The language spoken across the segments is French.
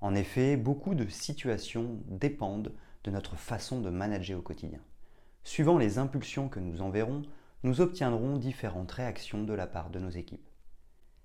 En effet, beaucoup de situations dépendent de notre façon de manager au quotidien. Suivant les impulsions que nous enverrons, nous obtiendrons différentes réactions de la part de nos équipes.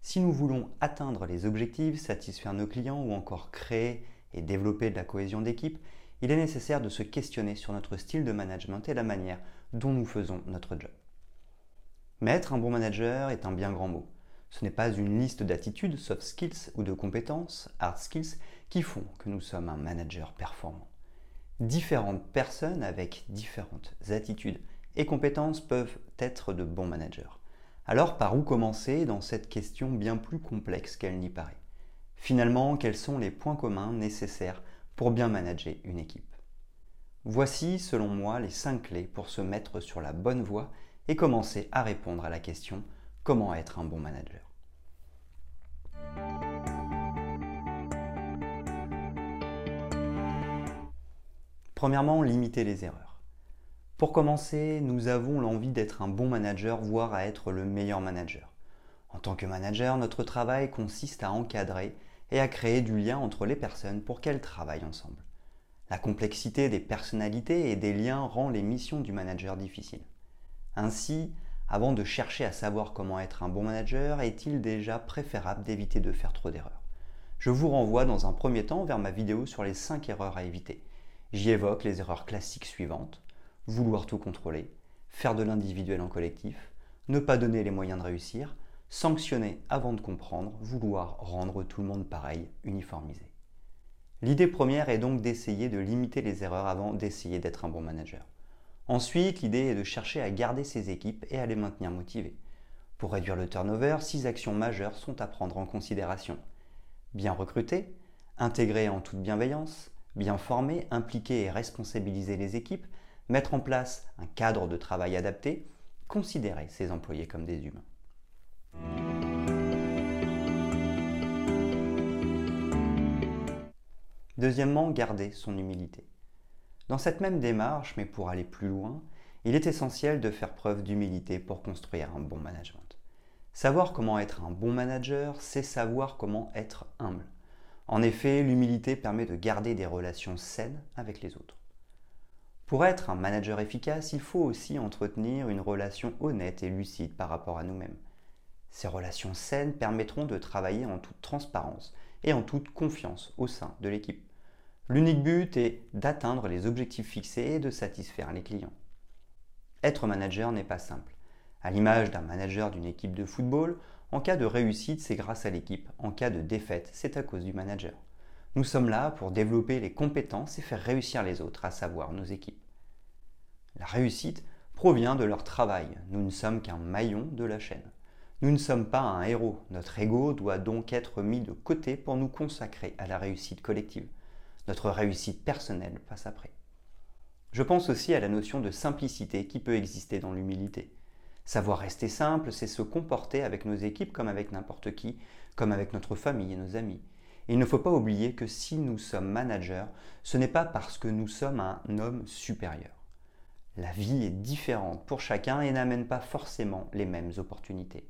Si nous voulons atteindre les objectifs, satisfaire nos clients ou encore créer et développer de la cohésion d'équipe, il est nécessaire de se questionner sur notre style de management et la manière dont nous faisons notre job. Mais être un bon manager est un bien grand mot. Ce n'est pas une liste d'attitudes, soft skills ou de compétences, hard skills, qui font que nous sommes un manager performant. Différentes personnes avec différentes attitudes et compétences peuvent être de bons managers. Alors par où commencer dans cette question bien plus complexe qu'elle n'y paraît? Finalement, quels sont les points communs nécessaires pour bien manager une équipe? Voici, selon moi, les 5 clés pour se mettre sur la bonne voie et commencer à répondre à la question comment être un bon manager? Premièrement, limiter les erreurs. Pour commencer, nous avons l'envie d'être un bon manager, voire à être le meilleur manager. En tant que manager, notre travail consiste à encadrer et à créer du lien entre les personnes pour qu'elles travaillent ensemble. La complexité des personnalités et des liens rend les missions du manager difficiles. Ainsi, avant de chercher à savoir comment être un bon manager, est-il déjà préférable d'éviter de faire trop d'erreurs? Je vous renvoie dans un premier temps vers ma vidéo sur les 5 erreurs à éviter J'y évoque les erreurs classiques suivantes. Vouloir tout contrôler, faire de l'individuel en collectif, ne pas donner les moyens de réussir, sanctionner avant de comprendre, vouloir rendre tout le monde pareil, uniformisé. L'idée première est donc d'essayer de limiter les erreurs avant d'essayer d'être un bon manager. Ensuite, l'idée est de chercher à garder ses équipes et à les maintenir motivées. Pour réduire le turnover, six actions majeures sont à prendre en considération. Bien recruter, intégrer en toute bienveillance, bien former, impliquer et responsabiliser les équipes, mettre en place un cadre de travail adapté, considérer ses employés comme des humains. Deuxièmement, garder son humilité. Dans cette même démarche, mais pour aller plus loin, il est essentiel de faire preuve d'humilité pour construire un bon management. Savoir comment être un bon manager, c'est savoir comment être humble. En effet, l'humilité permet de garder des relations saines avec les autres. Pour être un manager efficace, il faut aussi entretenir une relation honnête et lucide par rapport à nous-mêmes. Ces relations saines permettront de travailler en toute transparence et en toute confiance au sein de l'équipe. L'unique but est d'atteindre les objectifs fixés et de satisfaire les clients. Être manager n'est pas simple. À l'image d'un manager d'une équipe de football, en cas de réussite, c'est grâce à l'équipe. En cas de défaite, c'est à cause du manager. Nous sommes là pour développer les compétences et faire réussir les autres, à savoir nos équipes. La réussite provient de leur travail. Nous ne sommes qu'un maillon de la chaîne. Nous ne sommes pas un héros. Notre ego doit donc être mis de côté pour nous consacrer à la réussite collective. Notre réussite personnelle passe après. Je pense aussi à la notion de simplicité qui peut exister dans l'humilité. Savoir rester simple, c'est se comporter avec nos équipes comme avec n'importe qui, comme avec notre famille et nos amis. il ne faut pas oublier que si nous sommes managers, ce n'est pas parce que nous sommes un homme supérieur. La vie est différente pour chacun et n'amène pas forcément les mêmes opportunités.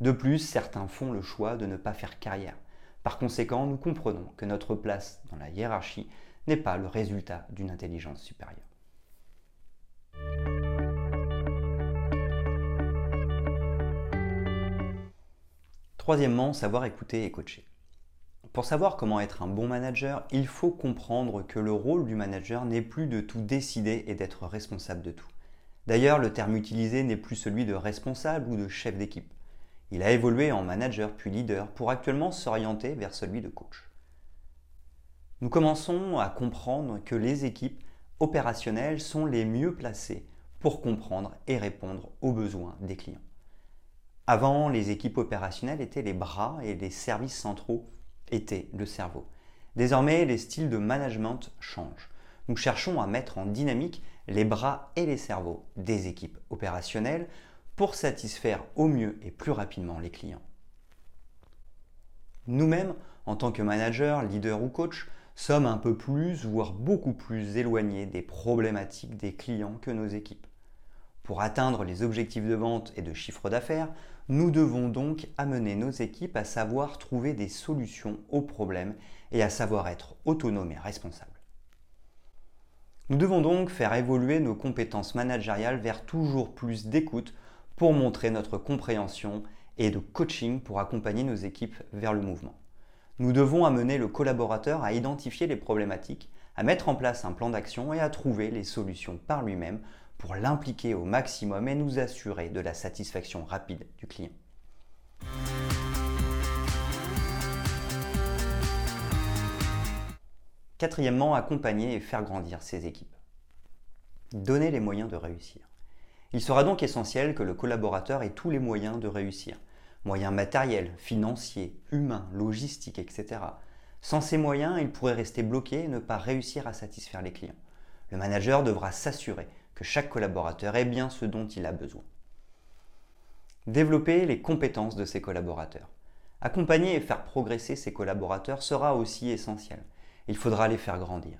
De plus, certains font le choix de ne pas faire carrière. Par conséquent, nous comprenons que notre place dans la hiérarchie n'est pas le résultat d'une intelligence supérieure. Troisièmement, savoir écouter et coacher. Pour savoir comment être un bon manager, il faut comprendre que le rôle du manager n'est plus de tout décider et d'être responsable de tout. D'ailleurs, le terme utilisé n'est plus celui de responsable ou de chef d'équipe. Il a évolué en manager puis leader pour actuellement s'orienter vers celui de coach. Nous commençons à comprendre que les équipes opérationnelles sont les mieux placées pour comprendre et répondre aux besoins des clients. Avant, les équipes opérationnelles étaient les bras et les services centraux étaient le cerveau. Désormais, les styles de management changent. Nous cherchons à mettre en dynamique les bras et les cerveaux des équipes opérationnelles pour satisfaire au mieux et plus rapidement les clients. Nous-mêmes, en tant que manager, leader ou coach, sommes un peu plus, voire beaucoup plus éloignés des problématiques des clients que nos équipes. Pour atteindre les objectifs de vente et de chiffre d'affaires, nous devons donc amener nos équipes à savoir trouver des solutions aux problèmes et à savoir être autonomes et responsables. Nous devons donc faire évoluer nos compétences managériales vers toujours plus d'écoute pour montrer notre compréhension et de coaching pour accompagner nos équipes vers le mouvement. Nous devons amener le collaborateur à identifier les problématiques, à mettre en place un plan d'action et à trouver les solutions par lui-même pour l'impliquer au maximum et nous assurer de la satisfaction rapide du client. Quatrièmement, accompagner et faire grandir ses équipes. Donner les moyens de réussir. Il sera donc essentiel que le collaborateur ait tous les moyens de réussir, moyens matériels, financiers, humains, logistiques, etc. Sans ces moyens, il pourrait rester bloqué et ne pas réussir à satisfaire les clients. Le manager devra s'assurer que chaque collaborateur ait bien ce dont il a besoin. Développer les compétences de ses collaborateurs. Accompagner et faire progresser ses collaborateurs sera aussi essentiel. Il faudra les faire grandir.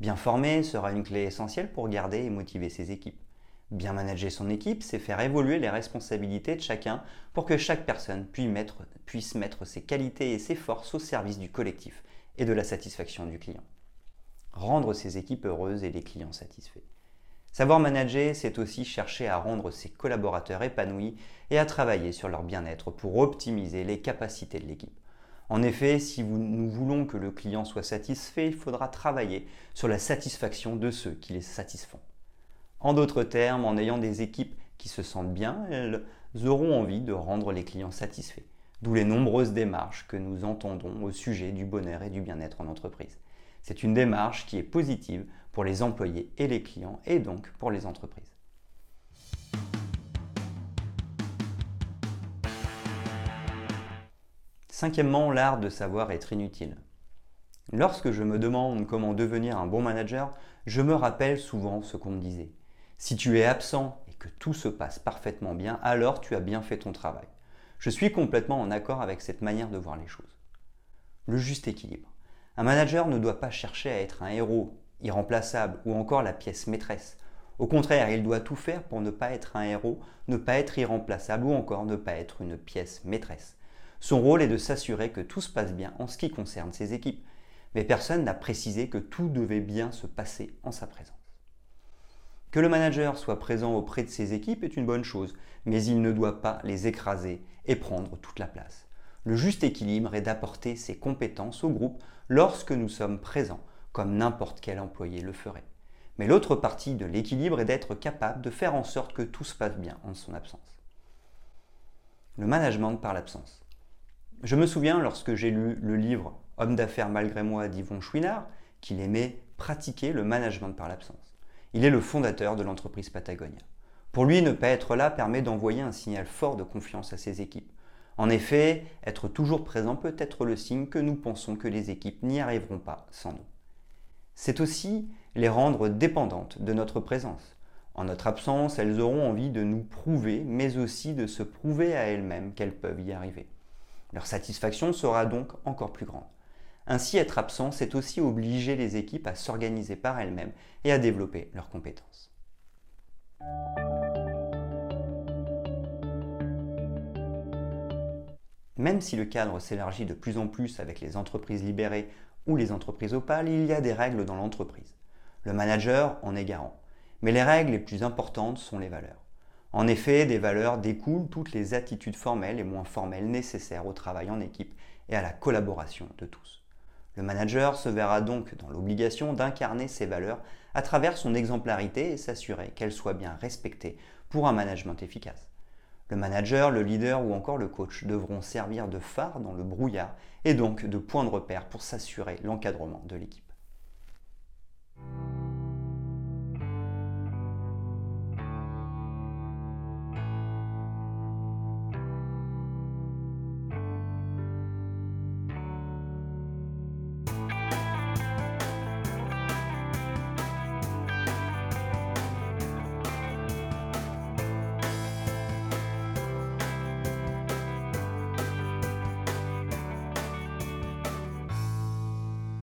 Bien former sera une clé essentielle pour garder et motiver ses équipes. Bien manager son équipe, c'est faire évoluer les responsabilités de chacun pour que chaque personne puisse mettre, ses qualités et ses forces au service du collectif et de la satisfaction du client. Rendre ses équipes heureuses et les clients satisfaits. Savoir manager, c'est aussi chercher à rendre ses collaborateurs épanouis et à travailler sur leur bien-être pour optimiser les capacités de l'équipe. En effet, si nous voulons que le client soit satisfait, il faudra travailler sur la satisfaction de ceux qui les satisfont. En d'autres termes, en ayant des équipes qui se sentent bien, elles auront envie de rendre les clients satisfaits. D'où les nombreuses démarches que nous entendons au sujet du bonheur et du bien-être en entreprise. C'est une démarche qui est positive pour les employés et les clients et donc pour les entreprises. Cinquièmement, l'art de savoir être inutile. Lorsque je me demande comment devenir un bon manager, je me rappelle souvent ce qu'on me disait. Si tu es absent et que tout se passe parfaitement bien, alors tu as bien fait ton travail. Je suis complètement en accord avec cette manière de voir les choses. Le juste équilibre. Un manager ne doit pas chercher à être un héros irremplaçable ou encore la pièce maîtresse. Au contraire, il doit tout faire pour ne pas être un héros, ne pas être irremplaçable ou encore ne pas être une pièce maîtresse. Son rôle est de s'assurer que tout se passe bien en ce qui concerne ses équipes. Mais personne n'a précisé que tout devait bien se passer en sa présence. Que le manager soit présent auprès de ses équipes est une bonne chose, mais il ne doit pas les écraser et prendre toute la place. Le juste équilibre est d'apporter ses compétences au groupe lorsque nous sommes présents, comme n'importe quel employé le ferait. Mais l'autre partie de l'équilibre est d'être capable de faire en sorte que tout se passe bien en son absence. Le management par l'absence. Je me souviens lorsque j'ai lu le livre Homme d'affaires malgré moi d'Yvon Chouinard qu'il aimait pratiquer le management par l'absence. Il est le fondateur de l'entreprise Patagonia. Pour lui, ne pas être là permet d'envoyer un signal fort de confiance à ses équipes. En effet, être toujours présent peut être le signe que nous pensons que les équipes n'y arriveront pas sans nous. C'est aussi les rendre dépendantes de notre présence. En notre absence, elles auront envie de nous prouver, mais aussi de se prouver à elles-mêmes qu'elles peuvent y arriver. Leur satisfaction sera donc encore plus grande. Ainsi, être absent, c'est aussi obliger les équipes à s'organiser par elles-mêmes et à développer leurs compétences. Même si le cadre s'élargit de plus en plus avec les entreprises libérées ou les entreprises opales, il y a des règles dans l'entreprise. Le manager en est garant. Mais les règles les plus importantes sont les valeurs. En effet, des valeurs découlent toutes les attitudes formelles et moins formelles nécessaires au travail en équipe et à la collaboration de tous. Le manager se verra donc dans l'obligation d'incarner ces valeurs à travers son exemplarité et s'assurer qu'elles soient bien respectées pour un management efficace. Le manager, le leader ou encore le coach devront servir de phare dans le brouillard et donc de point de repère pour s'assurer l'encadrement de l'équipe.